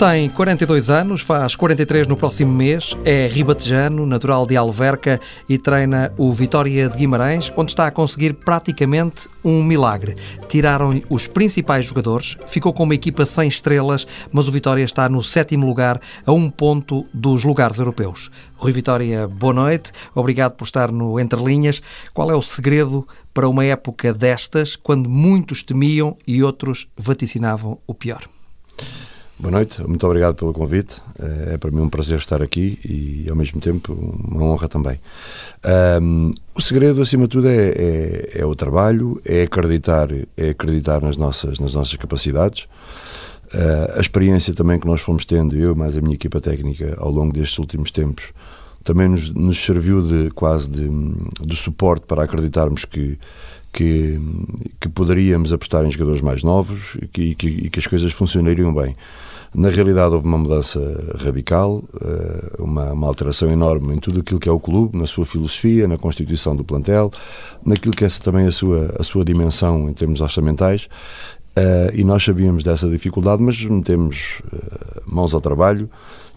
Tem 42 anos, faz 43 no próximo mês, é ribatejano, natural de Alverca e treina o Vitória de Guimarães, onde está a conseguir praticamente um milagre. Tiraram os principais jogadores, ficou com uma equipa sem estrelas, mas o Vitória está no sétimo lugar, a um ponto dos lugares europeus. Rui Vitória, boa noite, obrigado por estar no Entre Linhas. Qual é o segredo para uma época destas, quando muitos temiam e outros vaticinavam o pior? Boa noite, muito obrigado pelo convite. É para mim um prazer estar aqui e, ao mesmo tempo, uma honra também. Um, o segredo, acima de tudo, é, é, é, o trabalho, é acreditar, é acreditar nas nossas, nas nossas capacidades. Uh, a experiência também que nós fomos tendo, eu mais a minha equipa técnica, ao longo destes últimos tempos, também nos, nos serviu de quase de, de suporte para acreditarmos que que, que poderíamos apostar em jogadores mais novos e que, que, e que as coisas funcionariam bem. Na realidade, houve uma mudança radical, eh, uma, uma, alteração enorme em tudo aquilo que é o clube, na sua filosofia, na constituição do plantel, naquilo que é também a sua, a sua dimensão em termos orçamentais. Uh, e nós sabíamos dessa dificuldade, mas metemos uh, mãos ao trabalho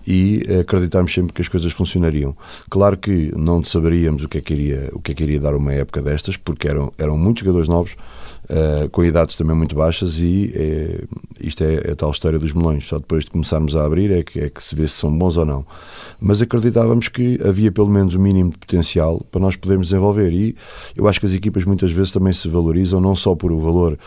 e acreditámos sempre que as coisas funcionariam. Claro que não saberíamos o que é que iria, o que é que iria dar uma época destas, porque eram, eram muitos jogadores novos, uh, com idades também muito baixas, e é, isto é a tal história dos melões. Só depois de começarmos a abrir é que, é que se vê se são bons ou não. Mas acreditávamos que havia pelo menos o mínimo de potencial para nós podermos desenvolver. E eu acho que as equipas muitas vezes também se valorizam, não só por o valor,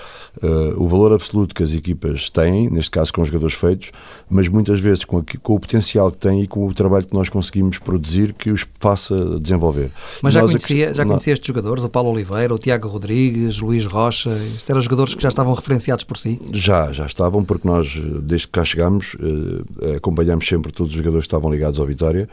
uh, o valor absoluto que as equipas têm, neste caso com os jogadores feitos, mas muitas vezes com, a, com o potencial que têm e com o trabalho que nós conseguimos produzir que os faça desenvolver. Mas já, conhecia, já conhecia estes jogadores, o Paulo Oliveira, o Tiago Rodrigues, Luís Rocha, isto eram jogadores que já estavam referenciados por si? Já, já estavam, porque nós, desde que cá chegámos, eh, acompanhamos sempre todos os jogadores que estavam ligados ao Vitória.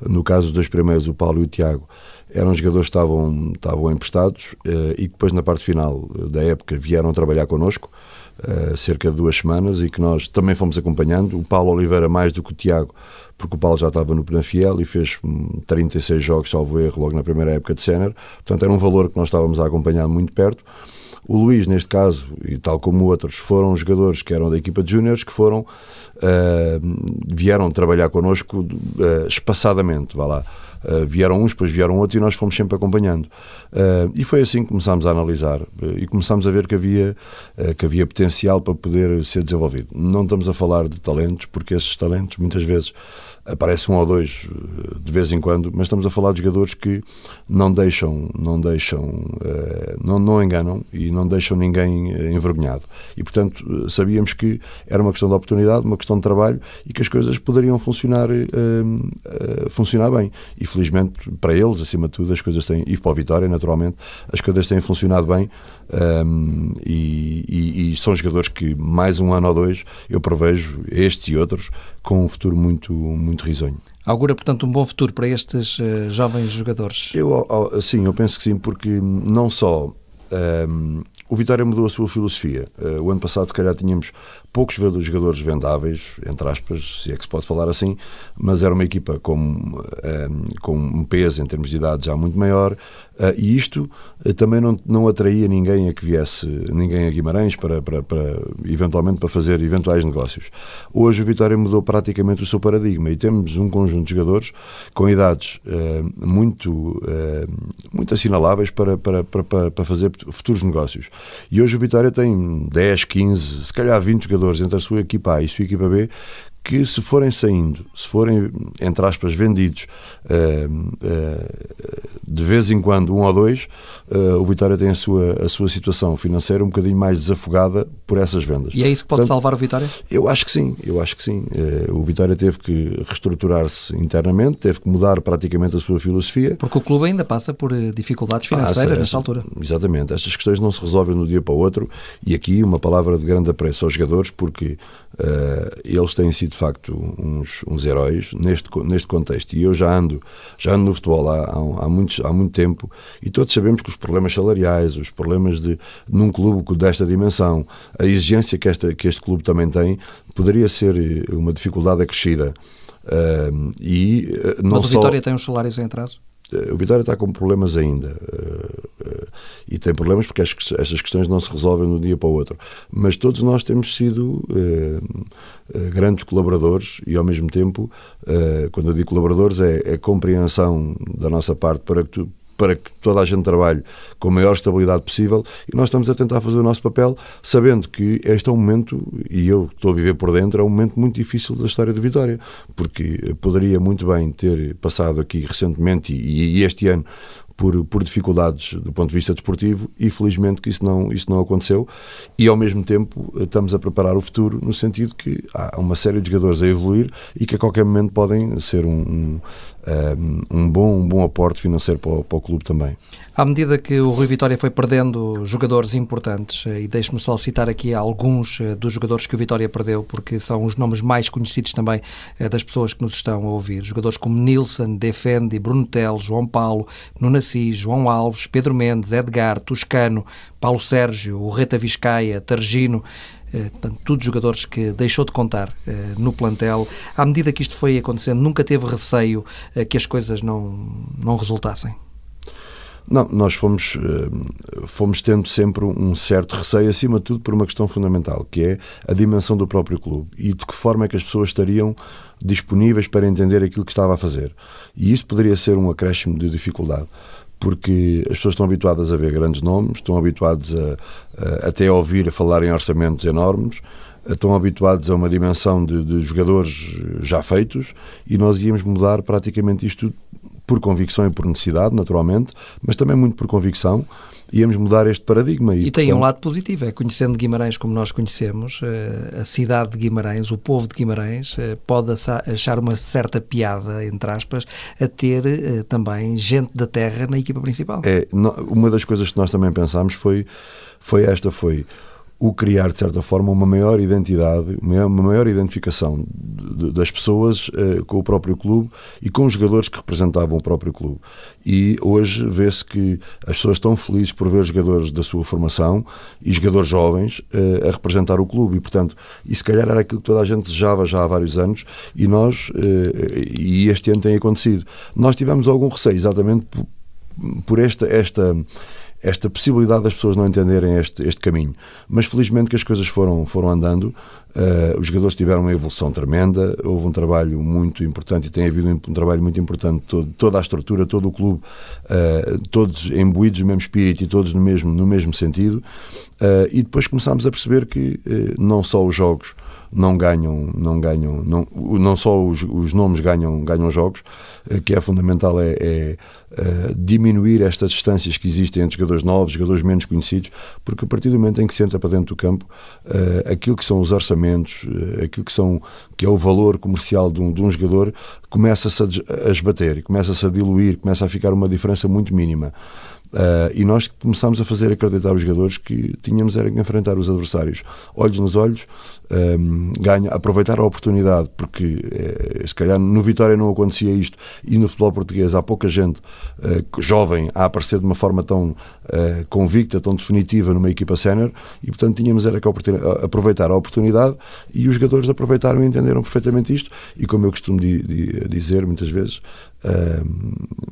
No caso dos dois primeiros, o Paulo e o Tiago, eram jogadores que estavam, estavam emprestados eh, e depois, na parte final da época, vieram trabalhar connosco. Uh, cerca de duas semanas e que nós também fomos acompanhando. O Paulo Oliveira mais do que o Tiago, porque o Paulo já estava no Penafiel e fez 36 hum, jogos, salvo erro, logo na primeira época de sénior. Portanto, era um valor que nós estávamos a acompanhar muito perto. O Luís, neste caso, e tal como outros, foram jogadores que eram da equipa de júniores que foram, uh, vieram trabalhar connosco uh, espaçadamente, vá lá. Uh, vieram uns, depois vieram outros e nós fomos sempre acompanhando. Uh, e foi assim que começámos a analisar uh, e começámos a ver que havia, que havia potencial para poder ser desenvolvido. Não estamos a falar de talentos, porque esses talentos muitas vezes aparece um ou dois eh, de vez em quando, mas estamos a falar de jogadores que não deixam, não deixam, eh, não, não enganam e não deixam ninguém eh, envergonhado. E portanto sabíamos que era uma questão de oportunidade, uma questão de trabalho e que as coisas poderiam funcionar, funcionar bem. E felizmente para eles, acima de tudo, as coisas têm, e para a Vitória, naturalmente, as coisas têm funcionado bem e, e, e são jogadores que mais um ano ou dois eu prevejo, estes e outros, com um futuro muito, muito risonho. Augura, portanto, um bom futuro para estes uh, jovens jogadores? Eu, sim, eu penso que sim, porque não só um, o Vitória mudou a sua filosofia. Uh, o ano passado, se calhar, tínhamos poucos jogadores vendáveis, entre aspas, se é que se pode falar assim, mas era uma equipa com, um, com um peso em termos de idade já muito maior, Uh, e isto também não, não atraía ninguém a que viesse, ninguém a Guimarães para, para, para, eventualmente para fazer eventuais negócios. Hoje o Vitória mudou praticamente o seu paradigma e temos um conjunto de jogadores com idades muito, muito assinaláveis para, para, para, para fazer futuros negócios. E hoje o Vitória tem 10, 15, se calhar 20 jogadores entre a sua equipa A e a sua equipa B que se forem saindo, se forem, entre aspas, vendidos uh, uh, de vez em quando, um ou dois, uh, o Vitória tem a sua, a sua situação financeira um bocadinho mais desafogada por essas vendas. E é isso que pode Portanto, salvar o Vitória? Eu acho que sim, eu acho que sim. o Vitória teve que reestruturar-se internamente, teve que mudar praticamente a sua filosofia. Porque o clube ainda passa por dificuldades financeiras passa, nessa altura. Exatamente, estas questões não se resolvem de um dia para o outro e aqui uma palavra de grande apreço aos jogadores porque eles têm sido de facto uns, uns heróis neste, neste contexto. E eu já ando, já ando no futebol há, há, há, muitos, há muito tempo e todos sabemos que os problemas salariais, os problemas de num clube desta dimensão, a exigência que, esta, que este clube também tem, poderia ser eh, uma dificuldade acrescida. Uh, e, uh, não Mas o Vitória tem os salários em atraso? O Vitória está com problemas ainda uh, uh, e tem problemas porque estas questões não se resolvem de um dia para o outro. Mas todos nós temos sido grandes colaboradores e, ao mesmo tempo, quando eu digo colaboradores, é, é compreensão da nossa parte para que tu, para que toda a gente trabalhe com a maior estabilidade possível e nós estamos a tentar fazer o nosso papel sabendo que este é um momento, e eu estou a viver por dentro, é um momento muito difícil da história de Vitória, porque poderia muito bem ter passado aqui recentemente e, e este ano por, por dificuldades do ponto de vista desportivo e felizmente que isso não, isso não aconteceu e ao mesmo tempo estamos a preparar o futuro no sentido que há uma série de jogadores a evoluir e que a qualquer momento podem ser um, um, um bom, um bom aporte financeiro para o, para o clube também. À medida que o Rui Vitória foi perdendo jogadores importantes, eh, e deixe-me só citar aqui alguns eh, dos jogadores que o Vitória perdeu, porque são os nomes mais conhecidos também eh, das pessoas que nos estão a ouvir. Jogadores como Nilson, Defendi, Bruno Tel, João Paulo, Nuno Assis, João Alves, Pedro Mendes, Edgar, Toscano, Paulo Sérgio, o Reta Vizcaia, Targino, portanto, todos jogadores que deixou de contar no plantel. À medida que isto foi acontecendo, nunca teve receio que as coisas não, não resultassem? Não, nós fomos, eh, fomos tendo sempre um certo receio, acima de tudo, por uma questão fundamental, que é a dimensão do próprio clube e de que forma é que as pessoas estariam disponíveis para entender aquilo que estava a fazer. E isso poderia ser um acréscimo de dificuldade, porque as pessoas estão habituadas a ver grandes nomes, estão habituadas a, a até a ouvir a falar em orçamentos enormes, estão habituados a uma dimensão de, de, jogadores já feitos e nós íamos mudar praticamente isto por convicção e por necessidade, naturalmente, mas também muito por convicção, íamos mudar este paradigma. E, e tem portanto... um lado positivo, é conhecendo Guimarães como nós conhecemos, eh, a cidade de Guimarães, o povo de Guimarães, eh, pode achar uma certa piada, entre aspas, a ter eh, também gente da terra na equipa principal. É, uma das coisas que nós também pensámos foi, foi esta, foi o criar, de certa forma, uma maior identidade, uma maior identificação das pessoas uh, com o próprio clube e com os jogadores que representavam o próprio clube. E hoje vê-se que as pessoas estão felizes por ver jogadores da sua formação e jogadores jovens uh, a representar o clube. E, portanto, e se calhar era aquilo que toda a gente desejava já há vários anos e nós, uh, e este ano tem acontecido. Nós tivemos algum receio, exatamente por, por esta. esta esta possibilidade das pessoas não entenderem este, este caminho. Mas felizmente que as coisas foram, foram andando, uh, os jogadores tiveram uma evolução tremenda, houve um trabalho muito importante e tem havido um, um trabalho muito importante, todo, toda a estrutura, todo o clube, uh, todos imbuídos no mesmo espírito e todos no mesmo, no mesmo sentido. Uh, e depois começámos a perceber que não só os jogos não ganham, não ganham, não, não só os, os nomes ganham, ganham jogos, eh, que é fundamental é, é, é, diminuir estas distâncias que existem entre jogadores novos, jogadores menos conhecidos, porque a partir do momento em que se entra para dentro do campo, uh, aquilo que são os orçamentos, aquilo que, são, que é o valor comercial de um, de um jogador, começa-se a, a esbater, começa-se a diluir, começa a ficar uma diferença muito mínima. Uh, e nós começámos a fazer acreditar os jogadores que tínhamos era que enfrentar os adversários. Olhos nos olhos, um, ganha, aproveitar a oportunidade, porque uh, se calhar no Vitória não acontecia isto e no futebol português há pouca gente uh, jovem a aparecer de uma forma tão convicta, tão definitiva numa equipa sénior e portanto tínhamos era que aproveitar a oportunidade e os jogadores aproveitaram e entenderam perfeitamente isto e como eu costumo di, di, dizer muitas vezes,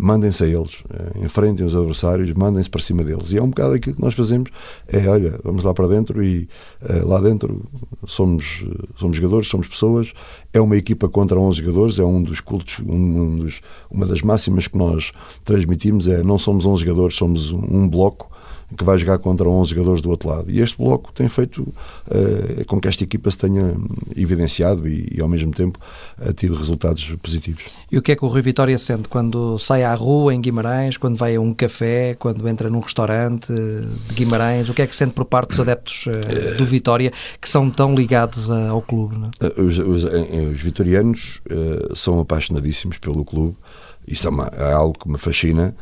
mandem-se a eles, uh, enfrentem os adversários, mandem-se para cima deles. E é um bocado aquilo que nós fazemos: é olha, vamos lá para dentro e uh, lá dentro somos, somos jogadores, somos pessoas. É uma equipa contra 11 jogadores, é um dos cultos, um, um dos, uma das máximas que nós transmitimos: é não somos 11 jogadores, somos um, um bloco que vai jogar contra 11 jogadores do outro lado. E este bloco tem feito uh, com que esta equipa se tenha evidenciado e, e, ao mesmo tempo, uh, tido resultados positivos. E o que é que o Rui Vitória sente quando sai à rua em Guimarães, quando vai a um café, quando entra num restaurante de Guimarães? O que é que sente por parte dos adeptos uh, do Vitória que são tão ligados ao clube? Os, os, os, vitorianos são apaixonadíssimos pelo clube. Isso é, uma, é algo que me fascina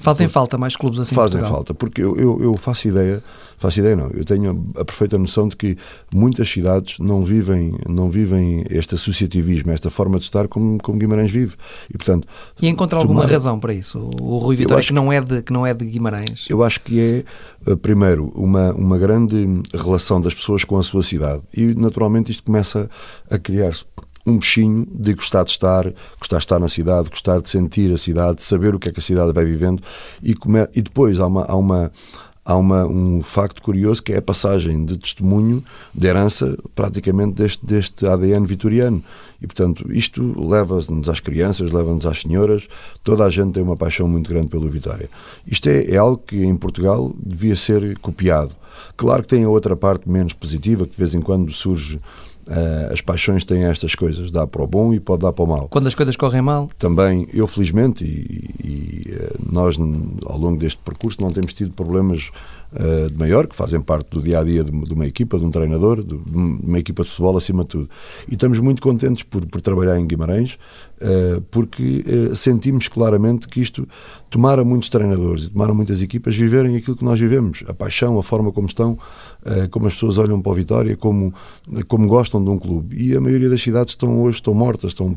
Fazem falta mais clubes assim Fazem falta, porque eu, eu, eu, faço ideia, faço ideia não, eu tenho a perfeita noção de que muitas cidades não vivem, não vivem este associativismo, esta forma de estar como, como Guimarães vive. E, portanto, e encontra alguma tomar... razão para isso? O Rui Vitória que, que, não é de, que não é de Guimarães? Eu acho que é, eh, primeiro, uma, uma grande relação das pessoas com a sua cidade. E, naturalmente, isto começa a criar-se um bichinho de gostar de estar, gostar de estar na cidade, gostar de sentir a cidade, de saber o que é que a cidade vai vivendo e, come... e depois há uma, há uma há uma, um facto curioso que é a passagem de testemunho de herança praticamente deste, deste ADN vitoriano. E, portanto, isto leva-nos às crianças, leva-nos às senhoras, toda a gente tem uma paixão muito grande pelo Vitória. Isto é, é algo que em Portugal devia ser copiado. Claro que tem a outra parte menos positiva, que de vez em quando surge Uh, as paixões têm estas coisas, dá para o bom e pode dar para o mal. Quando as coisas correm mal? Também, eu felizmente, e, e uh, nós ao longo deste percurso não temos tido problemas uh, de maior, que fazem parte do dia a dia de, de uma equipa, de um treinador, de, de, uma equipa de futebol acima de tudo. E estamos muito contentes por, por trabalhar em Guimarães, porque sentimos claramente que isto tomara muitos treinadores e tomara muitas equipas viverem aquilo que nós vivemos, a paixão, a forma como estão, como as pessoas olham para a Vitória, como, como gostam de um clube. E a maioria das cidades estão hoje estão mortas, estão,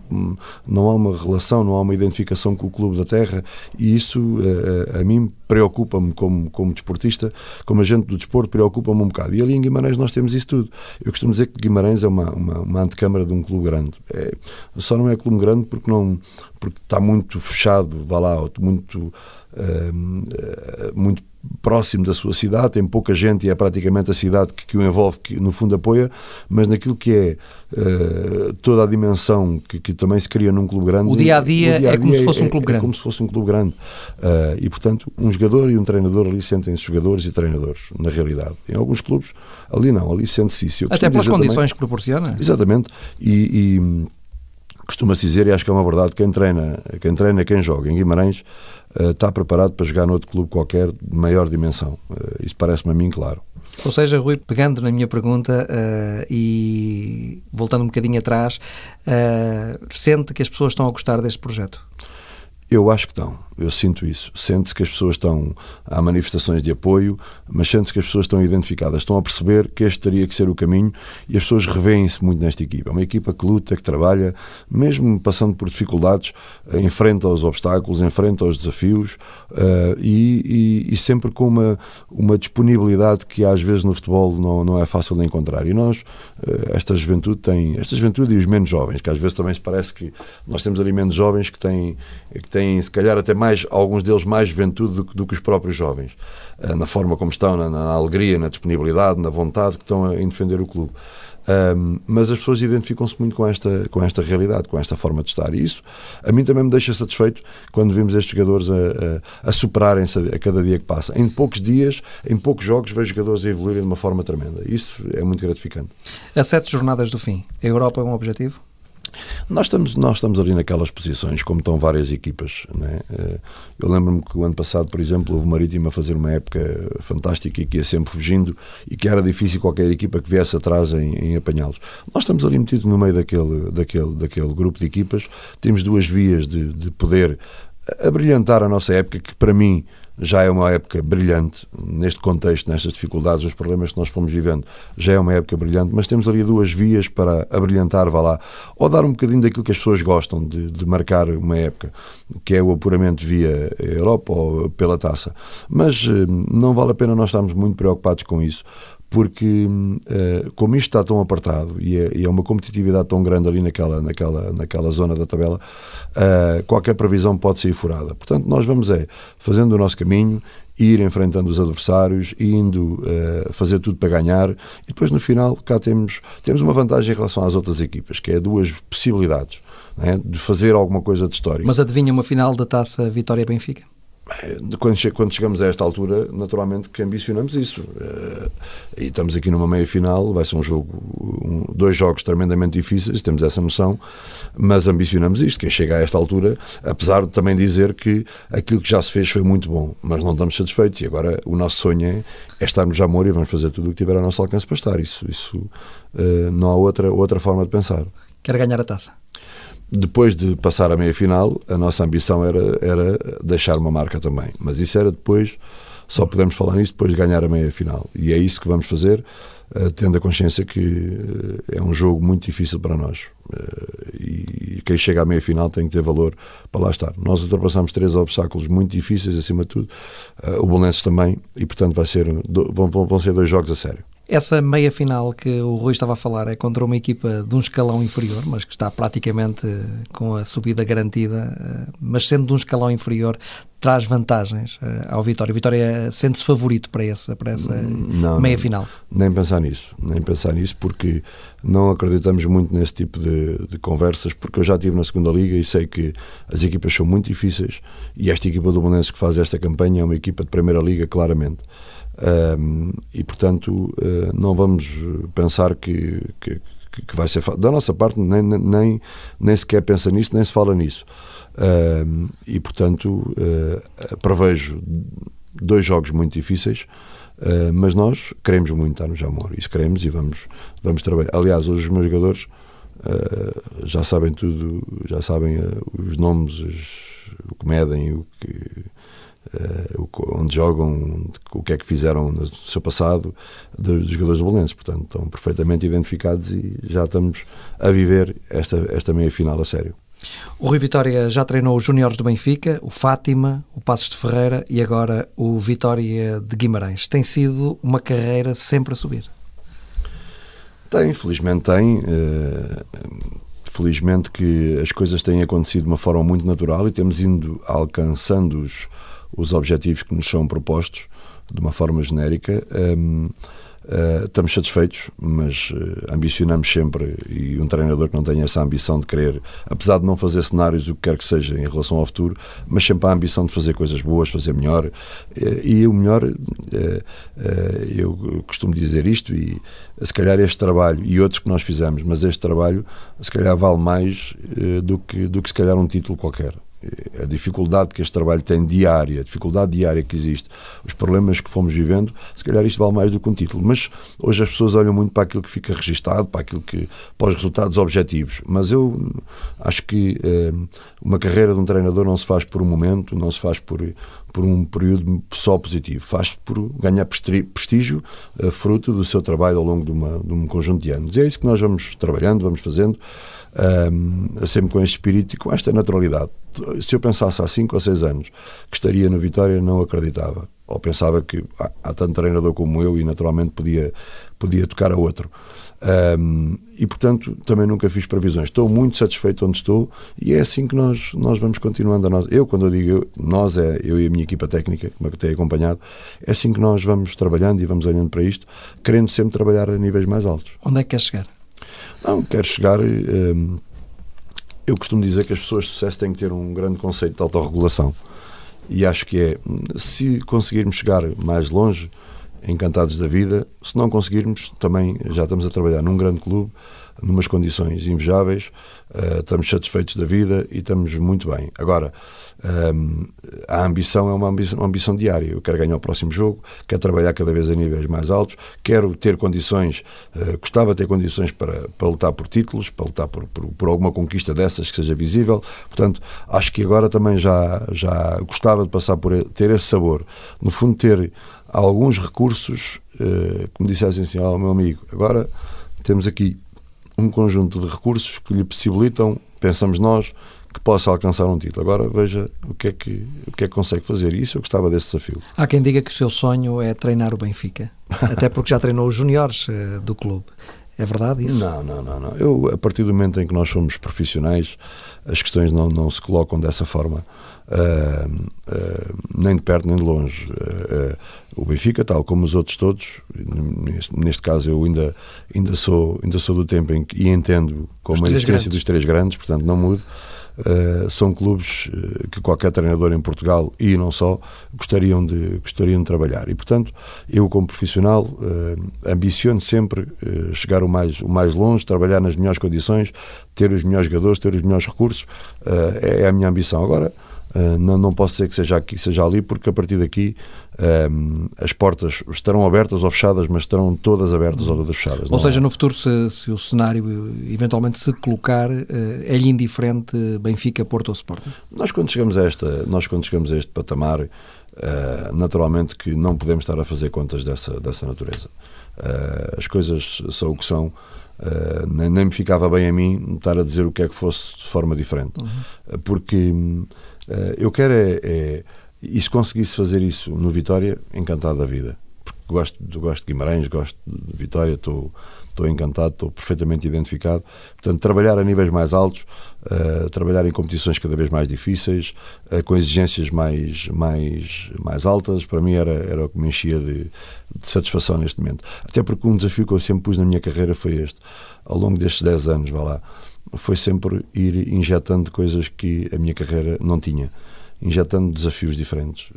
não há uma relação, não há uma identificação com o clube da terra e isso eh, a, a mim preocupa-me como, como desportista, como agente do desporto, preocupa-me um bocado. E ali em Guimarães nós temos isso tudo. Eu costumo dizer que Guimarães é uma, uma, uma antecâmara de um clube grande. É, só não é clube grande porque, não, porque está muito fechado, vá lá, muito, uh, muito próximo da sua cidade, tem pouca gente e é praticamente a cidade que, que o envolve, que no fundo apoia, mas naquilo que é uh, toda a dimensão que, que, também se cria num clube grande. O dia a dia, é como se fosse um clube é, grande. É como se fosse um clube grande. Uh, e portanto, um jogador e um treinador ali sentem-se jogadores e treinadores, na realidade. Em alguns clubes, ali não, ali sente-se isso. Até pelas condições também, que proporciona. Exatamente. e, e costuma-se dizer, e acho que é uma verdade, quem treina, quem treina, quem joga em Guimarães uh, está preparado para jogar noutro clube qualquer de maior dimensão. Uh, isso parece-me a mim claro. Ou seja, Rui, pegando na minha pergunta uh, e voltando um bocadinho atrás, sente que as pessoas estão a gostar deste projeto? Eu acho que estão, eu sinto isso. Sente-se que as pessoas estão. Há manifestações de apoio, mas sente-se que as pessoas estão identificadas, estão a perceber que este teria que ser o caminho e as pessoas revêem-se muito nesta equipa. É uma equipa que luta, que trabalha, mesmo passando por dificuldades, eh, enfrenta os obstáculos, enfrenta os desafios uh, e, e, e, sempre com uma, uma disponibilidade que às vezes no futebol não, não é fácil de encontrar. E nós, uh, esta juventude tem. Esta juventude e os menos jovens, que às vezes também se parece que nós temos ali menos jovens que têm. Que têm têm, se calhar, até mais, alguns deles mais juventude do, do que os próprios jovens, eh, na forma como estão, na, na, alegria, na disponibilidade, na vontade que estão a, em defender o clube. Um, mas as pessoas identificam-se muito com esta, com esta realidade, com esta forma de estar. E isso a mim também me deixa satisfeito quando vemos estes jogadores a, a, a superarem-se a, cada dia que passa. Em poucos dias, em poucos jogos, vejo jogadores a evoluírem de uma forma tremenda. Isso é muito gratificante. A sete jornadas do fim, a Europa é um objetivo? Nós estamos, nós estamos ali naquelas posições, como estão várias equipas. Né? Eu lembro-me que o ano passado, por exemplo, houve o Marítimo a fazer uma época fantástica e que ia sempre fugindo e que era difícil qualquer equipa que viesse atrás em, em apanhá-los. Nós estamos ali metidos no meio daquele, daquele, daquele grupo de equipas, temos duas vias de, de poder abrilhantar a nossa época, que para mim já é uma época brilhante, neste contexto, nestas dificuldades, os problemas que nós fomos vivendo, já é uma época brilhante, mas temos ali duas vias para abrilhantar, vá lá, ou dar um bocadinho daquilo que as pessoas gostam de, de marcar uma época, que é o apuramento via Europa ou pela taça. Mas eh, não vale a pena nós estarmos muito preocupados com isso, porque uh, como isto está tão apartado e é, e é, uma competitividade tão grande ali naquela, naquela, naquela zona da tabela, uh, qualquer previsão pode ser furada. Portanto, nós vamos é fazendo o nosso caminho, ir enfrentando os adversários, indo uh, fazer tudo para ganhar e depois no final cá temos, temos uma vantagem em relação às outras equipas, que é duas possibilidades né, de fazer alguma coisa de história. Mas adivinha uma final da taça Vitória-Benfica? Quando, quando chegamos a esta altura, naturalmente que ambicionamos isso. Uh, e estamos aqui numa meia final, vai ser um jogo, dois jogos tremendamente difíceis, temos essa noção, mas ambicionamos isto. Quem chega a esta altura, apesar de também dizer que aquilo que já se fez foi muito bom, mas não estamos satisfeitos. E agora o nosso sonho é, é estarmos já amor e vamos fazer tudo o que tiver ao nosso alcance para estar. Isso, isso uh, não há outra, outra forma de pensar. Quer ganhar a taça? Depois de passar a meia final, a nossa ambição era, era deixar uma marca também. Mas isso era depois, só podemos falar nisso depois de ganhar a meia final. E é isso que vamos fazer, uh, tendo a consciência que uh, é um jogo muito difícil para nós. Uh, e quem chega à meia final tem que ter valor para lá estar. Nós ultrapassamos três obstáculos muito difíceis, acima de tudo, o Bolonenses também, e portanto vai ser, vão, vão ser dois jogos a sério. Essa meia final que o Rui estava a falar é contra uma equipa de um escalão inferior, mas que está praticamente com a subida garantida, eh, mas sendo de um escalão inferior, traz vantagens eh, ao Vitória. O Vitória sente-se favorito para essa, para essa não, meia não, final. Nem pensar nisso, nem pensar nisso, porque não acreditamos muito nesse tipo de, de, conversas, porque eu já estive na segunda liga e sei que as equipas são muito difíceis e esta equipa do Bonense que faz esta campanha é uma equipa de primeira liga, claramente. Um, e portanto uh, não vamos pensar que, que, que, vai ser da nossa parte nem, nem, nem sequer pensa nisso nem se fala nisso. Um, e portanto uh, prevejo dois jogos muito difíceis uh, mas nós queremos muito estar no Jamor isso queremos e vamos, vamos trabalhar. Aliás hoje os meus jogadores já sabem tudo já sabem os nomes os, o que medem o que Uh, onde jogam, o que é que fizeram no seu passado dos jogadores bolenses. Portanto, estão perfeitamente identificados e já estamos a viver esta, esta meia final a sério. O Rui Vitória já treinou os juniores do Benfica, o Fátima, o Passos de Ferreira e agora o Vitória de Guimarães. Tem sido uma carreira sempre a subir? Tem, felizmente tem. Uh, felizmente que as coisas têm acontecido de uma forma muito natural e temos indo alcançando os os objetivos que nos são propostos de uma forma genérica. Um, Uh, eh, estamos satisfeitos, mas uh, ambicionamos sempre e um treinador que não tenha essa ambição de querer, apesar de não fazer cenários o que quer que seja em relação ao futuro, mas sempre a ambição de fazer coisas boas, fazer melhor. Uh, e o melhor, eu costumo dizer isto, e se calhar este trabalho e outros que nós fizemos, mas este trabalho se calhar vale mais do, que, do que se calhar um título qualquer a dificuldade que este trabalho tem diária, a dificuldade diária que existe, os problemas que fomos vivendo, se calhar isto vale mais do que um título. Mas hoje as pessoas olham muito para aquilo que fica registado, para aquilo que para os resultados objetivos. Mas eu acho que eh, uma carreira de um treinador não se faz por um momento, não se faz por por um período só positivo, faz por ganhar prestígio, eh, fruto do seu trabalho ao longo de, uma, de um conjunto de anos. E é isso que nós vamos trabalhando, vamos fazendo um, sempre com este espírito e com esta naturalidade. Se eu pensasse há 5 ou 6 anos que estaria no Vitória, não acreditava. Ou pensava que há, há tanto treinador como eu e naturalmente podia, podia tocar a outro. Um, e portanto também nunca fiz previsões. Estou muito satisfeito onde estou e é assim que nós, nós vamos continuando a nós. Eu, quando eu digo eu, nós, é eu e a minha equipa técnica, que me tem acompanhado, é assim que nós vamos trabalhando e vamos olhando para isto, querendo sempre trabalhar a níveis mais altos. Onde é que quer chegar? Não, quero chegar. Hum, eu costumo dizer que as pessoas de sucesso têm que ter um grande conceito de autorregulação. E acho que é, se conseguirmos chegar mais longe, encantados da vida, se não conseguirmos, também já estamos a trabalhar num grande clube numas condições invejáveis, uh, estamos satisfeitos da vida e estamos muito bem. Agora, um, ehm, a ambição é uma ambição, uma ambição, diária. Eu quero ganhar o próximo jogo, quero trabalhar cada vez a níveis mais altos, quero ter condições, uh, gostava de ter condições para, para lutar por títulos, para lutar por, por, por, alguma conquista dessas que seja visível. Portanto, acho que agora também já, já gostava de passar por ter esse sabor. No fundo, ter alguns recursos, uh, como dissessem assim ao meu amigo, agora temos aqui um conjunto de recursos que lhe possibilitam, pensamos nós, que possa alcançar um título. Agora veja o que é que, o que, é que consegue fazer. E isso eu gostava desse desafio. Há quem diga que o seu sonho é treinar o Benfica, até porque já treinou os juniores uh, do clube. É verdade isso? Não, não, não, não. Eu, a partir do momento em que nós somos profissionais, as questões não, não se colocam dessa forma, uh, uh, nem de perto nem de longe. Uh, o Benfica, tal como os outros todos, neste, neste, caso eu ainda, ainda, sou, ainda sou do tempo em que e entendo como a existência grandes. dos três grandes, portanto não mudo. Uh, são clubes uh, que qualquer treinador em Portugal e não só gostariam de, gostariam de trabalhar. E, portanto, eu, como profissional, uh, ambiciono sempre chegar o mais, o mais longe, trabalhar nas melhores condições, ter os melhores jogadores, ter os melhores recursos. É, é, a minha ambição. Agora, Uh, não, não posso dizer que seja aqui, seja ali, porque a partir daqui um, as portas estarão abertas ou fechadas, mas estarão todas abertas ou todas fechadas. Ou seja, no futuro, se, se, o cenário eventualmente se colocar, uh, é-lhe indiferente Benfica, Porto ou Sporting? Nós quando chegamos a, esta, nós, quando chegamos a este patamar, uh, naturalmente que não podemos estar a fazer contas dessa, dessa natureza. as coisas são o que são. Uh, nem, nem, me ficava bem a mim estar a dizer o que é que fosse de forma diferente. Uhum. Porque Uh, eu quero é, é, e se conseguisse fazer isso no Vitória, encantado da vida. Porque gosto, gosto de Guimarães, gosto de Vitória, estou, estou encantado, estou perfeitamente identificado. Portanto, trabalhar a níveis mais altos, uh, trabalhar em competições cada vez mais difíceis, uh, com exigências mais, mais, mais altas, para mim era, era o que me enchia de, de satisfação neste momento. Até porque um desafio que eu sempre pus na minha carreira foi este. Ao longo destes 10 anos, vá lá, foi sempre ir injetando coisas que a minha carreira não tinha injetando desafios diferentes.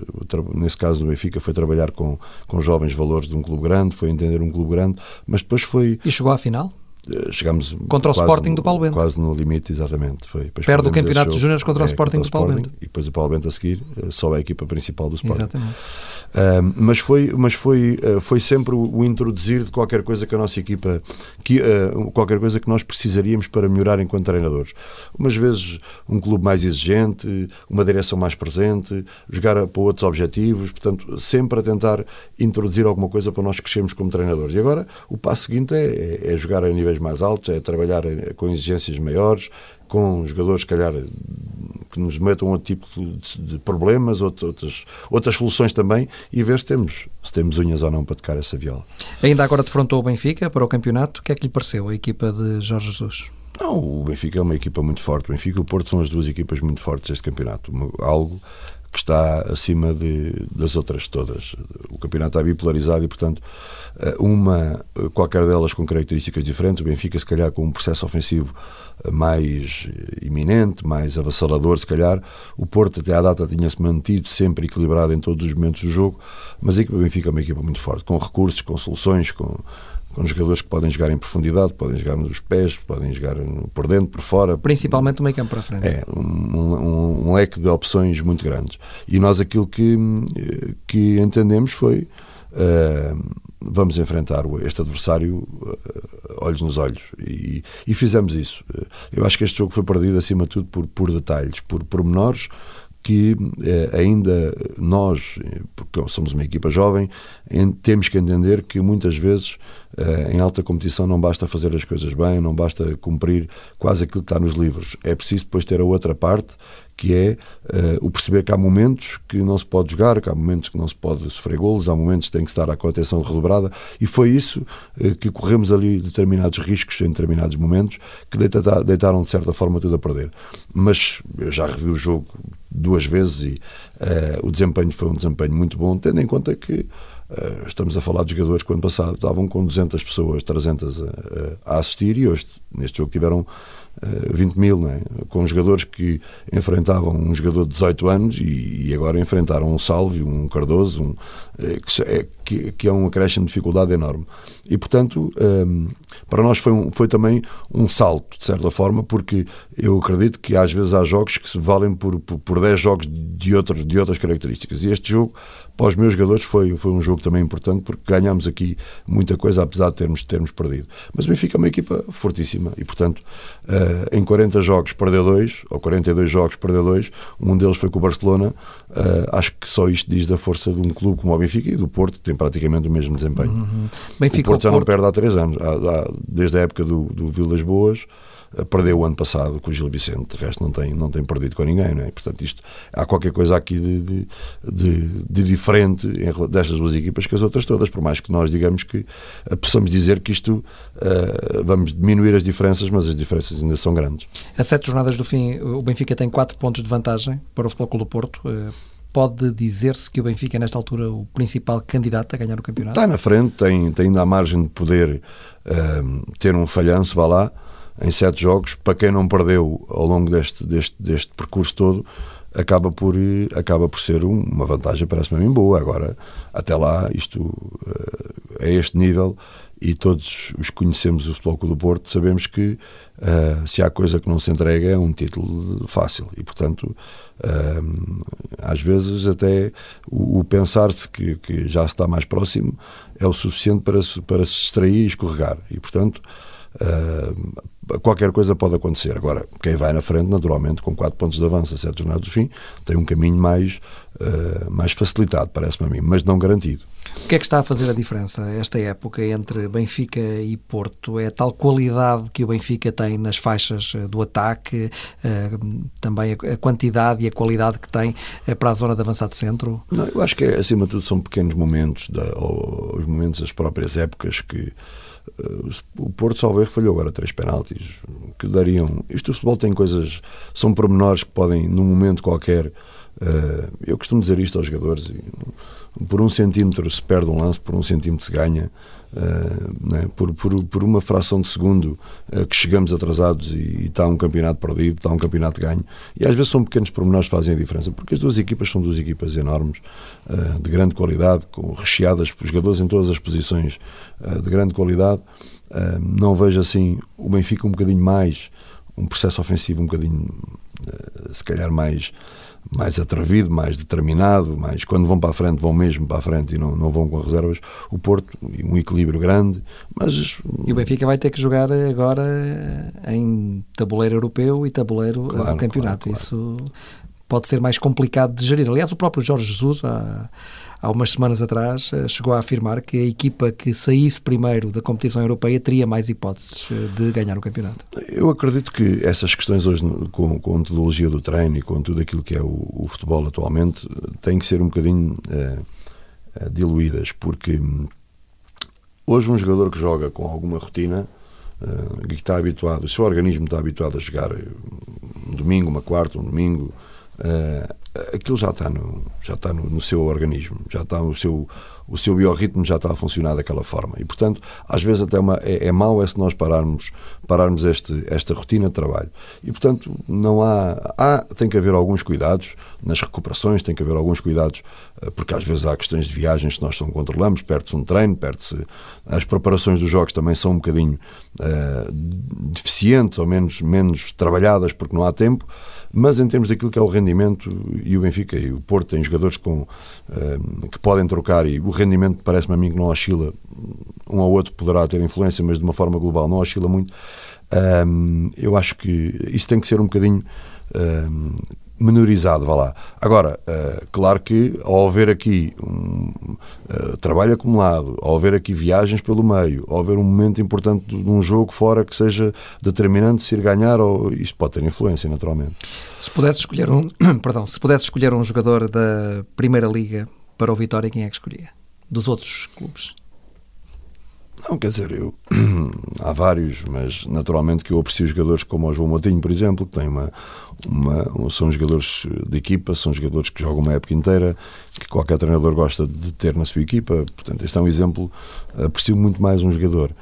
Nesse caso do Benfica foi trabalhar com, com jovens valores de um clube grande, foi entender um clube grande, mas depois foi... E chegou à final? Eh, chegámos contra o Sporting do Paulo Bento. Quase no limite, exatamente. Foi. Perde o campeonato de júniores contra o é, Sporting contra o do Paulo Bento. E depois o Paulo Bento a seguir, eh, só a equipa principal do Sporting. Exatamente. Uh, mas foi, mas foi, uh, foi sempre o introduzir de qualquer coisa que a nossa equipa, que, uh, qualquer coisa que nós precisaríamos para melhorar enquanto treinadores. Umas vezes um clube mais exigente, uma direção mais presente, jogar para outros objetivos, portanto, sempre a tentar introduzir alguma coisa para nós crescermos como treinadores. E agora o passo seguinte é, é, é jogar a níveis mais altos, é trabalhar com exigências maiores, com jogadores, se calhar, que nos metam outro tipo de, problemas, outras, outras soluções também, e ver se temos, se temos unhas ou não para tocar essa viola. Ainda agora defrontou o Benfica para o campeonato. O que é que lhe pareceu a equipa de Jorge Jesus? Não, o Benfica é uma equipa muito forte. O Benfica e o Porto são as duas equipas muito fortes deste campeonato. Algo que está acima de, das outras todas. O campeonato está bipolarizado e, portanto, eh, uma, qualquer delas com características diferentes. O Benfica, se calhar, com um processo ofensivo eh, mais iminente, mais avassalador, se calhar. O Porto, até à data, tinha-se mantido sempre equilibrado em todos os momentos do jogo, mas a equipa do Benfica é uma equipa muito forte, com recursos, com soluções, com com jogadores que podem jogar em profundidade, podem jogar nos pés, podem jogar por dentro, por fora. Principalmente no meio campo para a frente. É, um, um, um, leque de opções muito grandes. E nós aquilo que, que entendemos foi uh, vamos enfrentar este adversário uh, olhos nos olhos. E, e, fizemos isso. Eu acho que este jogo foi perdido acima de tudo por, por detalhes, por pormenores que eh, ainda nós, porque somos uma equipa jovem, temos que entender que muitas vezes eh, em alta competição não basta fazer as coisas bem, não basta cumprir quase aquilo que está nos livros. É preciso depois ter a outra parte, que é uh, o perceber que há momentos que não se pode jogar, que há momentos que não se pode sofrer golos, há momentos que tem que estar a atenção redobrada, e foi isso uh, que corremos ali determinados riscos em determinados momentos que deitaram de certa forma tudo a perder. Mas eu já revi o jogo duas vezes e uh, o desempenho foi um desempenho muito bom, tendo em conta que estamos a falar de jogadores que ano passado estavam com 200 pessoas, 300 a, a assistir e hoje, neste jogo, tiveram 20 eh, mil, não é? com jogadores que enfrentavam um jogador de 18 anos e, e agora enfrentaram um Salvio, um Cardoso, um, eh, que, é, que, que, é um acréscimo de dificuldade enorme. E, portanto, um, ehm, para nós foi, um, foi também um salto, de certa forma, porque eu acredito que às vezes há jogos que se valem por, por, por 10 jogos de, outros, de outras características. E este jogo, para os meus jogadores, foi, foi um jogo também importante porque ganhámos aqui muita coisa, apesar de termos, termos perdido. Mas o Benfica é uma equipa fortíssima e, portanto, uh, em 40 jogos perdeu dois, ou 42 jogos perdeu dois, um deles foi com o Barcelona. Uh, acho que só isto diz da força de um clube como o Benfica e do Porto, que tem praticamente o mesmo desempenho. Uhum. Benfica, o Porto já Porto... não perde há três anos, há, há, desde a época do, do Vilas Boas perdeu o ano passado com o Gil Vicente, de resto não tem, não tem perdido com ninguém, não é? Portanto, isto, há qualquer coisa aqui de, de, de, de diferente em, destas duas equipas que as outras todas, por mais que nós digamos que uh, possamos dizer que isto uh, vamos diminuir as diferenças, mas as diferenças ainda são grandes. A sete jornadas do fim, o Benfica tem quatro pontos de vantagem para o Futebol Clube do Porto. Uh, pode dizer-se que o Benfica é, nesta altura, o principal candidato a ganhar o campeonato? Está na frente, tem, tem ainda a margem de poder ter um falhanço, vá lá, em sete jogos. Para quem não perdeu ao longo deste, deste, deste percurso todo, acaba por, acaba por ser uma vantagem, parece-me a mim boa. Agora, até lá, isto uh, a este nível, e todos os que conhecemos o Futebol do Porto sabemos que uh, se há coisa que não se entrega é um título fácil e portanto uh, às vezes até o, o pensar-se que, que, já está mais próximo é o suficiente para se, para se extrair e escorregar e portanto uh, qualquer coisa pode acontecer. Agora, quem vai na frente, naturalmente, com 4 pontos de avanço a 7 jornadas do fim, tem um caminho mais, uh, mais facilitado, parece-me a mim, mas não garantido. O que é que está a fazer a diferença esta época entre Benfica e Porto? É a tal qualidade que o Benfica tem nas faixas eh, do ataque, também a quantidade e a qualidade que tem para a zona de avançado centro? Não, eu acho que, acima de tudo, são pequenos momentos, da, ou, os momentos das próprias épocas que o Porto, salvo falhou agora três penaltis que dariam. Isto o futebol tem coisas, são pormenores que podem, num momento qualquer. Uh, eu costumo dizer isto aos jogadores: por um centímetro se perde um lance, por um centímetro se ganha. Uh, né? por, por, por, uma fração de segundo uh, que chegamos atrasados e, e, está um campeonato perdido, está um campeonato ganho. E às vezes são pequenos pormenores que fazem a diferença, porque as duas equipas são duas equipas enormes, uh, de grande qualidade, com, recheadas por jogadores em todas as posições de grande qualidade. não vejo assim o Benfica um bocadinho mais, um processo ofensivo um bocadinho, se calhar mais mais atrevido, mais determinado, mais quando vão para a frente vão mesmo para a frente e não, não vão com reservas. O Porto, um equilíbrio grande, mas... E o Benfica vai ter que jogar agora em tabuleiro europeu e tabuleiro claro, do campeonato. Claro, claro. Isso pode ser mais complicado de gerir. Aliás, o próprio Jorge Jesus, há, há umas semanas atrás, eh, chegou a afirmar que a equipa que saísse primeiro da competição europeia teria mais hipóteses eh, de ganhar o campeonato. Eu acredito que essas questões hoje, com, com a metodologia do treino e com tudo aquilo que é o, o futebol atualmente, têm que ser um bocadinho é, diluídas, porque hum, hoje um jogador que joga com alguma rotina que está habituado, o seu organismo está habituado a jogar um domingo, uma quarta, um domingo, uh, aquilo já está, no, já está no, no, seu organismo, já está o seu, o seu biorritmo já está a funcionar daquela forma. E, portanto, às vezes até uma, é, é mau é se nós pararmos, pararmos este, esta rotina de trabalho. E, portanto, não há, há. Tem que haver alguns cuidados nas recuperações, tem que haver alguns cuidados, eh, porque às vezes há questões de viagens que nós não controlamos, perde-se um treino, perde-se. As preparações dos jogos também são um bocadinho uh, deficientes ou menos, menos trabalhadas porque não há tempo. Mas em termos daquilo que é o rendimento, e o Benfica e o Porto têm jogadores com, uh, que podem trocar, e o rendimento parece-me a mim que não oscila, um ou outro poderá ter influência, mas de uma forma global não oscila muito. Um, eu acho que isso tem que ser um bocadinho um, menorizado, vá lá. Agora, uh, claro que ao haver aqui um uh, trabalho acumulado, ao haver aqui viagens pelo meio, ao haver um momento importante de um jogo fora que seja determinante se ir ganhar, ou, isso pode ter influência, naturalmente. Se pudesse escolher um, perdão, se pudesse escolher um jogador da Primeira Liga para o Vitória, quem é que escolhia? Dos outros clubes? Não, quer dizer, eu, há vários, mas naturalmente que eu aprecio jogadores como o João Moutinho, por exemplo, que tem uma, uma, são jogadores de equipa, são jogadores que jogam uma época inteira, que qualquer treinador gosta de ter na sua equipa. Portanto, este é um exemplo. Aprecio muito mais um jogador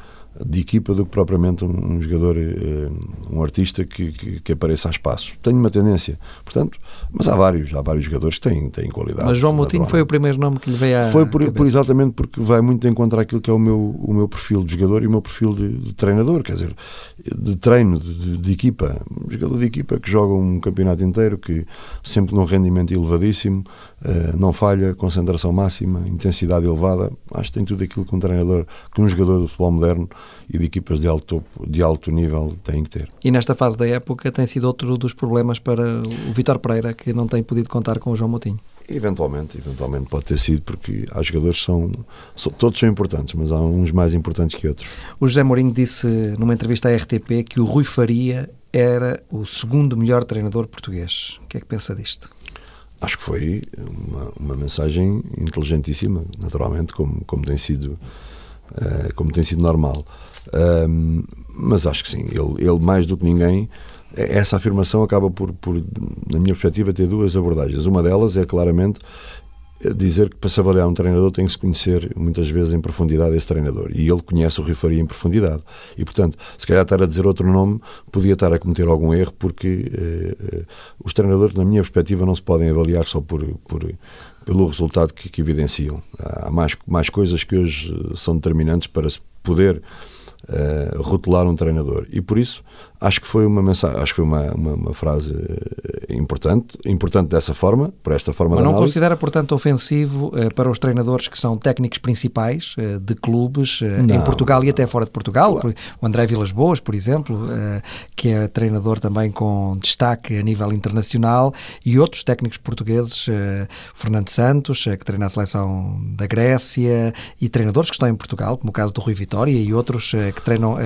de equipa do que propriamente um, um jogador, uh, um artista que, que, que, apareça a espaços. Tenho uma tendência, portanto, mas há vários, há vários jogadores que têm, têm qualidade. Mas João Moutinho foi o primeiro nome que lhe veio a Foi por, por, exatamente porque vai muito encontrar aquilo que é o meu, o meu perfil de jogador e o meu perfil de, de treinador, quer dizer, de treino, de, de, equipa. Um jogador de equipa que joga um campeonato inteiro, que sempre num rendimento elevadíssimo, uh, não falha, concentração máxima, intensidade elevada. Acho que tem tudo aquilo que um treinador, que um jogador do futebol moderno e de equipas de alto, de alto nível têm que ter. E nesta fase da época tem sido outro dos problemas para o Vitor Pereira, que não tem podido contar com o João Moutinho. Eventualmente, eventualmente pode ter sido, porque há jogadores que são, são, todos são importantes, mas há uns mais importantes que outros. O José Mourinho disse numa entrevista à RTP que o Rui Faria era o segundo melhor treinador português. O que é que pensa disto? Acho que foi uma, uma mensagem inteligentíssima, naturalmente, como, como tem sido uh, como tem sido normal. Um, mas acho que sim, ele, ele mais do que ninguém essa afirmação acaba por, por, na minha perspectiva, ter duas abordagens. Uma delas é claramente dizer que para se avaliar um treinador tem que se conhecer muitas vezes em profundidade esse treinador. E ele conhece o Rui Faria em profundidade. E, portanto, se calhar estar a dizer outro nome, podia estar a cometer algum erro, porque eh, eh, os treinadores, na minha perspectiva, não se podem avaliar só por, por pelo resultado que, que, evidenciam. Há mais, mais coisas que hoje são determinantes para se poder uh, rotular um treinador. E por isso acho que foi uma mensagem, acho que foi uma, uma, uma, frase eh, importante, importante dessa forma, por esta forma Mas de não considera, portanto, ofensivo uh, para os treinadores que são técnicos principais uh, de clubes em Portugal e até fora de Portugal, claro. o André Vilas Boas, por exemplo, que é treinador também com destaque a nível internacional, e outros técnicos portugueses, Fernando Santos, que treina a seleção da Grécia, e treinadores que estão em Portugal, como o caso do Rui Vitória, e outros que treinam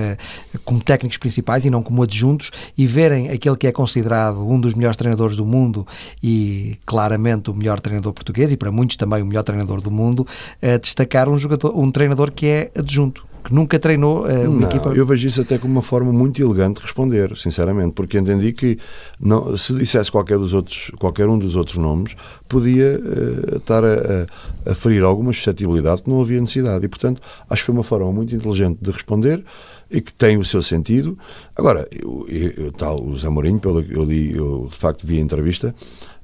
como técnicos principais e não como adjuntos e verem aquele que é considerado um dos melhores treinadores do mundo e claramente o melhor treinador português e para muitos também o melhor treinador do mundo, a destacar um, jogador, um treinador que é adjunto que nunca treinou uh, uma não, equipa. Eu vejo isso até como uma forma muito elegante de responder, sinceramente, porque entendi que não, se dissesse qualquer, dos outros, qualquer um dos outros nomes, podia uh, estar a, a, a ferir alguma suscetibilidade que não havia necessidade. E, portanto, acho que foi uma forma muito inteligente de responder e que tem o seu sentido. Agora, eu, eu, tal, o Zé Mourinho, pelo que eu li, eu de facto vi a entrevista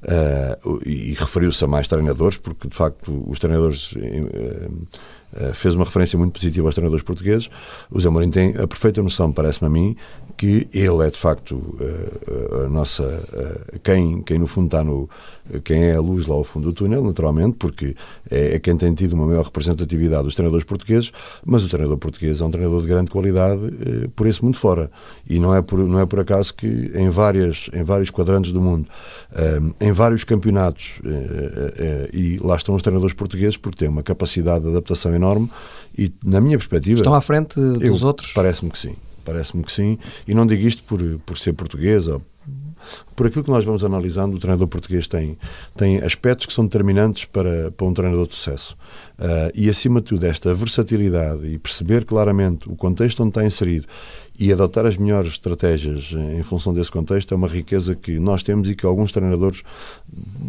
uh, e, e referiu-se a mais treinadores, porque de facto os treinadores. Uh, fez uma referência muito positiva aos treinadores portugueses. O Zé Mourinho tem a perfeita noção, parece-me a mim, que ele é de facto uh, a nossa. Uh, quem, quem no fundo está no, quem é a luz lá ao fundo do túnel, naturalmente, porque é, é quem tem tido uma maior representatividade dos treinadores portugueses, mas o treinador português é um treinador de grande qualidade eh, por esse mundo fora. E não é por, não é por acaso que em, várias, em vários quadrantes do mundo, eh, em vários campeonatos, eh, eh, e lá estão os treinadores portugueses porque têm uma capacidade de adaptação enorme e, na minha perspectiva... Estão à frente dos outros? Parece-me que sim. Parece-me que sim, e não digo isto por, por ser português ou por aquilo que nós vamos analisando, o treinador português tem, tem aspectos que são determinantes para, para um treinador de sucesso. Uh, e, acima de tudo, esta versatilidade e perceber claramente o contexto onde está inserido e adotar as melhores estratégias em função desse contexto é uma riqueza que nós temos e que alguns treinadores,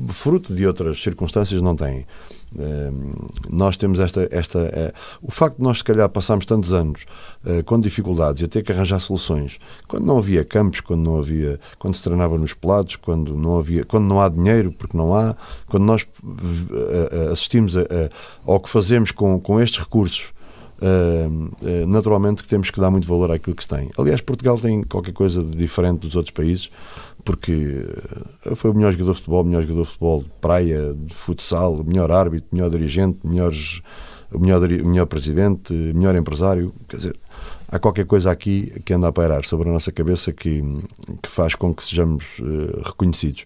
fruto de outras circunstâncias, não têm. Ehm, nós temos esta. esta eh, o facto de nós, se calhar, passarmos tantos anos eh, com dificuldades e a ter que arranjar soluções, quando não havia campos, quando não havia. quando se treinava nos pelados, quando não, havia, quando não há dinheiro, porque não há, quando nós eh, assistimos a, a, ao que fazemos com, com estes recursos. Uh, naturalmente que temos que dar muito valor àquilo que se tem. Aliás, Portugal tem qualquer coisa de diferente dos outros países, porque eh, foi o melhor jogador de futebol, melhor jogador de futebol de praia, de futsal, melhor árbitro, melhor dirigente, melhores, melhor, melhor presidente, melhor empresário. Quer dizer, há qualquer coisa aqui que anda a pairar sobre a nossa cabeça que, que faz com que sejamos uh, reconhecidos.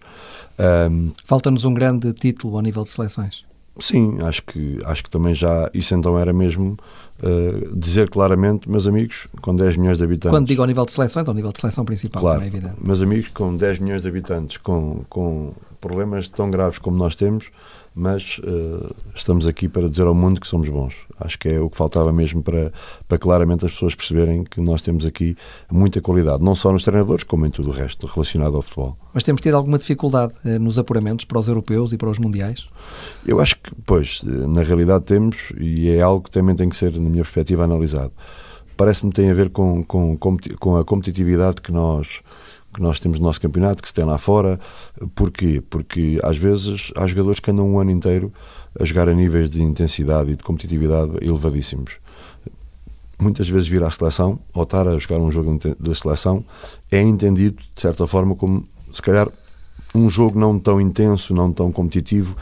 Um, Falta-nos um grande título ao nível de seleções. Sim, acho que, acho que também já isso então era mesmo uh, dizer claramente, meus amigos, com 10 milhões de habitantes. Quando digo ao nível de seleção, então ao nível de seleção principal, claro, é evidente. Meus amigos, com 10 milhões de habitantes, com, com problemas tão graves como nós temos, mas uh, estamos aqui para dizer ao mundo que somos bons. Acho que é o que faltava mesmo para, para claramente as pessoas perceberem que nós temos aqui muita qualidade, não só nos treinadores, como em tudo o resto relacionado ao futebol. Mas temos tido alguma dificuldade uh, nos apuramentos para os europeus e para os mundiais? Eu acho que, pois, na realidade temos, e é algo que também tem que ser, na minha perspectiva, analisado. Parece-me que tem a ver com, com, com a competitividade que nós que nós temos no nosso campeonato, que se tem lá fora. Porquê? Porque às vezes há jogadores que andam um ano inteiro a jogar a níveis de intensidade e de competitividade elevadíssimos. Muitas vezes vir à seleção, ou estar a jogar um jogo da seleção, é entendido, de certa forma, como se calhar um jogo não tão intenso, não tão competitivo,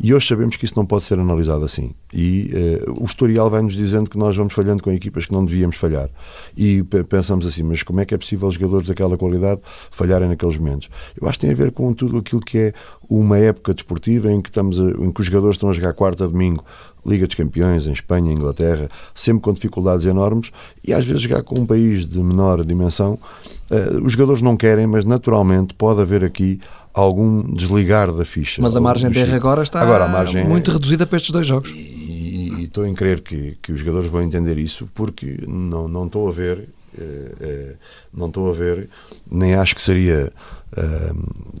e hoje sabemos que isso não pode ser analisado assim. E uh, o historial vai-nos dizendo que nós vamos falhando com equipas que não devíamos falhar. E pensamos assim, mas como é que é possível os jogadores daquela qualidade falharem naqueles momentos? Eu acho que tem a ver com tudo aquilo que é uma época desportiva em que, estamos a, em que os jogadores estão a jogar quarta domingo, Liga dos Campeões, em Espanha, Inglaterra, sempre com dificuldades enormes, e às vezes jogar com um país de menor dimensão, uh, os jogadores não querem, mas naturalmente pode haver aqui algum desligar da ficha. Mas a margem de erro agora está agora, margem muito é... reduzida para estes dois jogos. Estou em crer que, que os jogadores vão entender isso, porque não, não estou a ver não estou a ver, nem acho que seria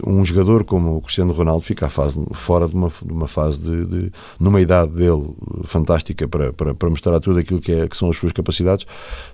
um jogador como o Cristiano Ronaldo fica fase, fora de uma, de uma fase de, de, numa idade dele fantástica para, para, para mostrar tudo aquilo que, é, que são as suas capacidades,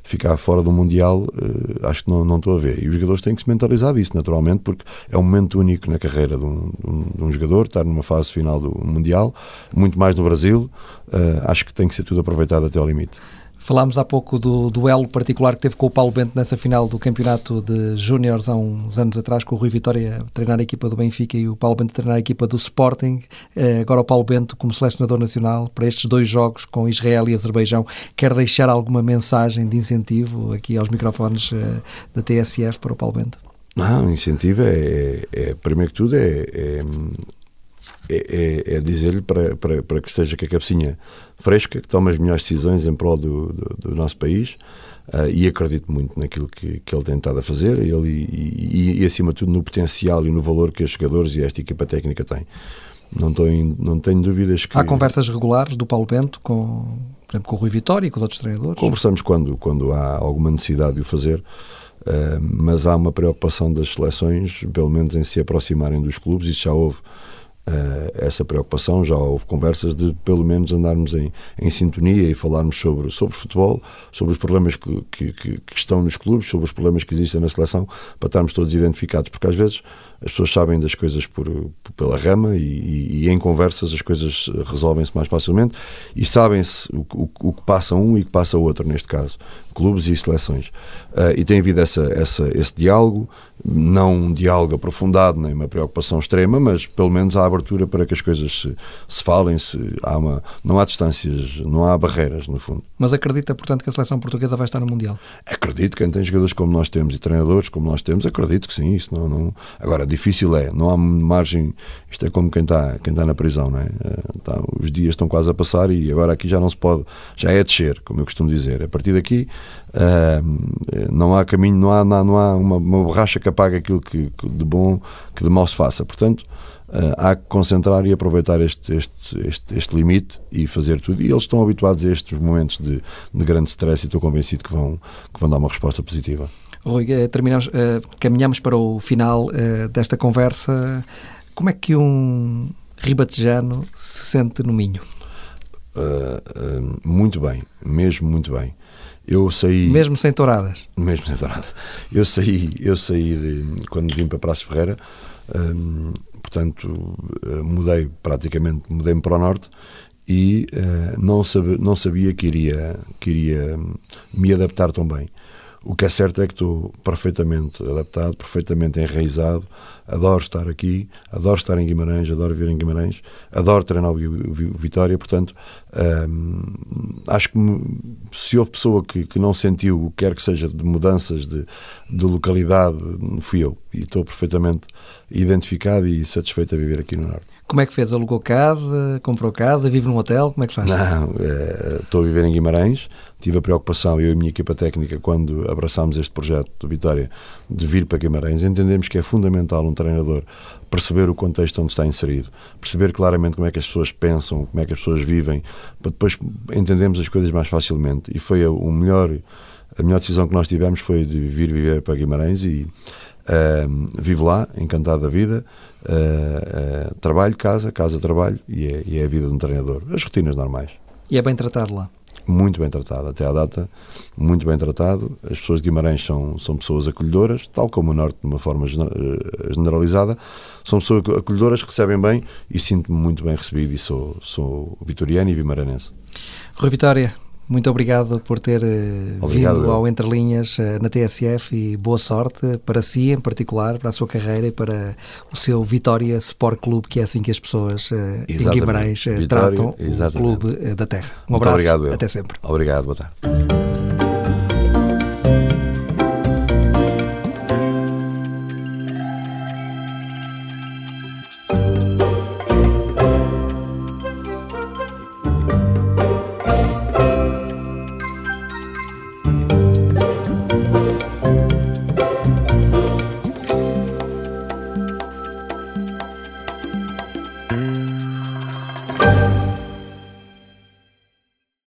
ficar fora do Mundial, uh, acho que não, não estou a ver. E os jogadores têm que se mentalizar disso, naturalmente, porque é um momento único na carreira de um, de um, jogador, estar numa fase final do Mundial, muito mais no Brasil, uh, acho que tem que ser tudo aproveitado até ao limite. Falámos há pouco do duelo particular que teve com o Paulo Bento nessa final do campeonato de Júniores há uns anos atrás, com o Rui Vitória a treinar a equipa do Benfica e o Paulo Bento a treinar a equipa do Sporting. Eh, agora o Paulo Bento, como selecionador nacional, para estes dois jogos com Israel e Azerbaijão, quer deixar alguma mensagem de incentivo aqui aos microfones eh, da TSF para o Paulo Bento? Não, incentivo é, é, é primeiro que tudo, é, é é, é, é dizer-lhe para, para, para que esteja com a cabecinha fresca, que tome as melhores decisões em prol do, do, do nosso país uh, e acredito muito naquilo que, que ele tem estado a fazer ele, e, e, e, acima de tudo, no potencial e no valor que os jogadores e esta equipa técnica têm. Não, em, não tenho dúvidas que. Há conversas regulares do Paulo Bento com, por exemplo, com o Rui Vitória e com os outros treinadores? Conversamos quando, quando há alguma necessidade de o fazer. Uh, mas há uma preocupação das seleções, pelo menos em se aproximarem dos clubes, isso já houve essa preocupação, já houve conversas de pelo menos andarmos em, em sintonia e falarmos sobre, sobre futebol, sobre os problemas que, que, que, estão nos clubes, sobre os problemas que existem na seleção, para estarmos todos identificados, porque às vezes as pessoas sabem das coisas por, pela rama e, e, e, em conversas as coisas resolvem-se mais facilmente e sabem-se o, o, o, que passa um e o que passa outro, neste caso, clubes e seleções. Uh, e tem havido essa, essa, esse diálogo, não um diálogo aprofundado, nem uma preocupação extrema, mas pelo menos há abertura para que as coisas se, se falem, se, há uma, não há distâncias, não há barreiras, no fundo. Mas acredita, portanto, que a seleção portuguesa vai estar no Mundial? Acredito, quem tem jogadores como nós temos e treinadores como nós temos, acredito que sim, isso não, não... Agora, difícil é, não há margem, isto é como quem está, quem está na prisão, não é? Então, os dias estão quase a passar e agora aqui já não se pode, já é descer, como eu costumo dizer. A partir daqui uh, não há caminho, não há, não há uma, uma borracha que apague aquilo que, que, de bom que de mal se faça. Portanto, uh, há que concentrar e aproveitar este, este, este, este, limite e fazer tudo. E eles estão habituados a estes momentos de, de grande stress e estou convencido que vão, que vão dar uma resposta positiva. Rui, eh, terminamos, uh, caminhamos para o final uh, desta conversa. Como é que um ribatejano se sente no Minho? Muito bem, mesmo muito bem. Eu saí. Mesmo sem touradas? Mesmo sem touradas. Eu saí, eu saí de, quando vim para Praça Ferreira, um, portanto, mudei praticamente, mudei-me para o Norte e uh, não, sabia, não sabia que iria, que iria me adaptar tão bem. O que é certo é que estou perfeitamente adaptado, perfeitamente enraizado, adoro estar aqui, adoro estar em Guimarães, adoro vir em Guimarães, adoro treinar o Vitória, portanto, hum, acho que se houve pessoa que, que não sentiu o que quer que seja de mudanças de, de localidade, fui eu. E estou perfeitamente identificado e satisfeito a viver aqui no Norte. Como é que fez? Alugou casa, comprou casa, vive num hotel? Como é que faz? Não, é, estou a viver em Guimarães. Tive a preocupação, eu e a minha equipa técnica, quando abraçámos este projeto de Vitória, de vir para Guimarães. Entendemos que é fundamental um treinador perceber o contexto onde está inserido, perceber claramente como é que as pessoas pensam, como é que as pessoas vivem, para depois entendermos as coisas mais facilmente. E foi o melhor, a melhor decisão que nós tivemos foi de vir viver para Guimarães e Uh, vivo lá, encantado da vida, uh, uh, trabalho, casa, casa, trabalho e é, e é, a vida de um treinador. As rotinas normais. E é bem tratado lá? Muito bem tratado, até à data, muito bem tratado. As pessoas de Guimarães são, são pessoas acolhedoras, tal como o Norte, de uma forma eh, generalizada. São pessoas acolhedoras, recebem bem e sinto-me muito bem recebido e sou, sou vitoriano e vimaranense. Rui Vitória, muito obrigado por ter eh, obrigado, vindo ao Entre Linhas eh, na TSF e boa sorte para si em particular, para a sua carreira e para o seu Vitória Sport Clube, que é assim que as pessoas eh, exatamente. em Guimarães Vitória, tratam exatamente. o clube da terra. Um Muito abraço, obrigado, até sempre. Obrigado, boa tarde.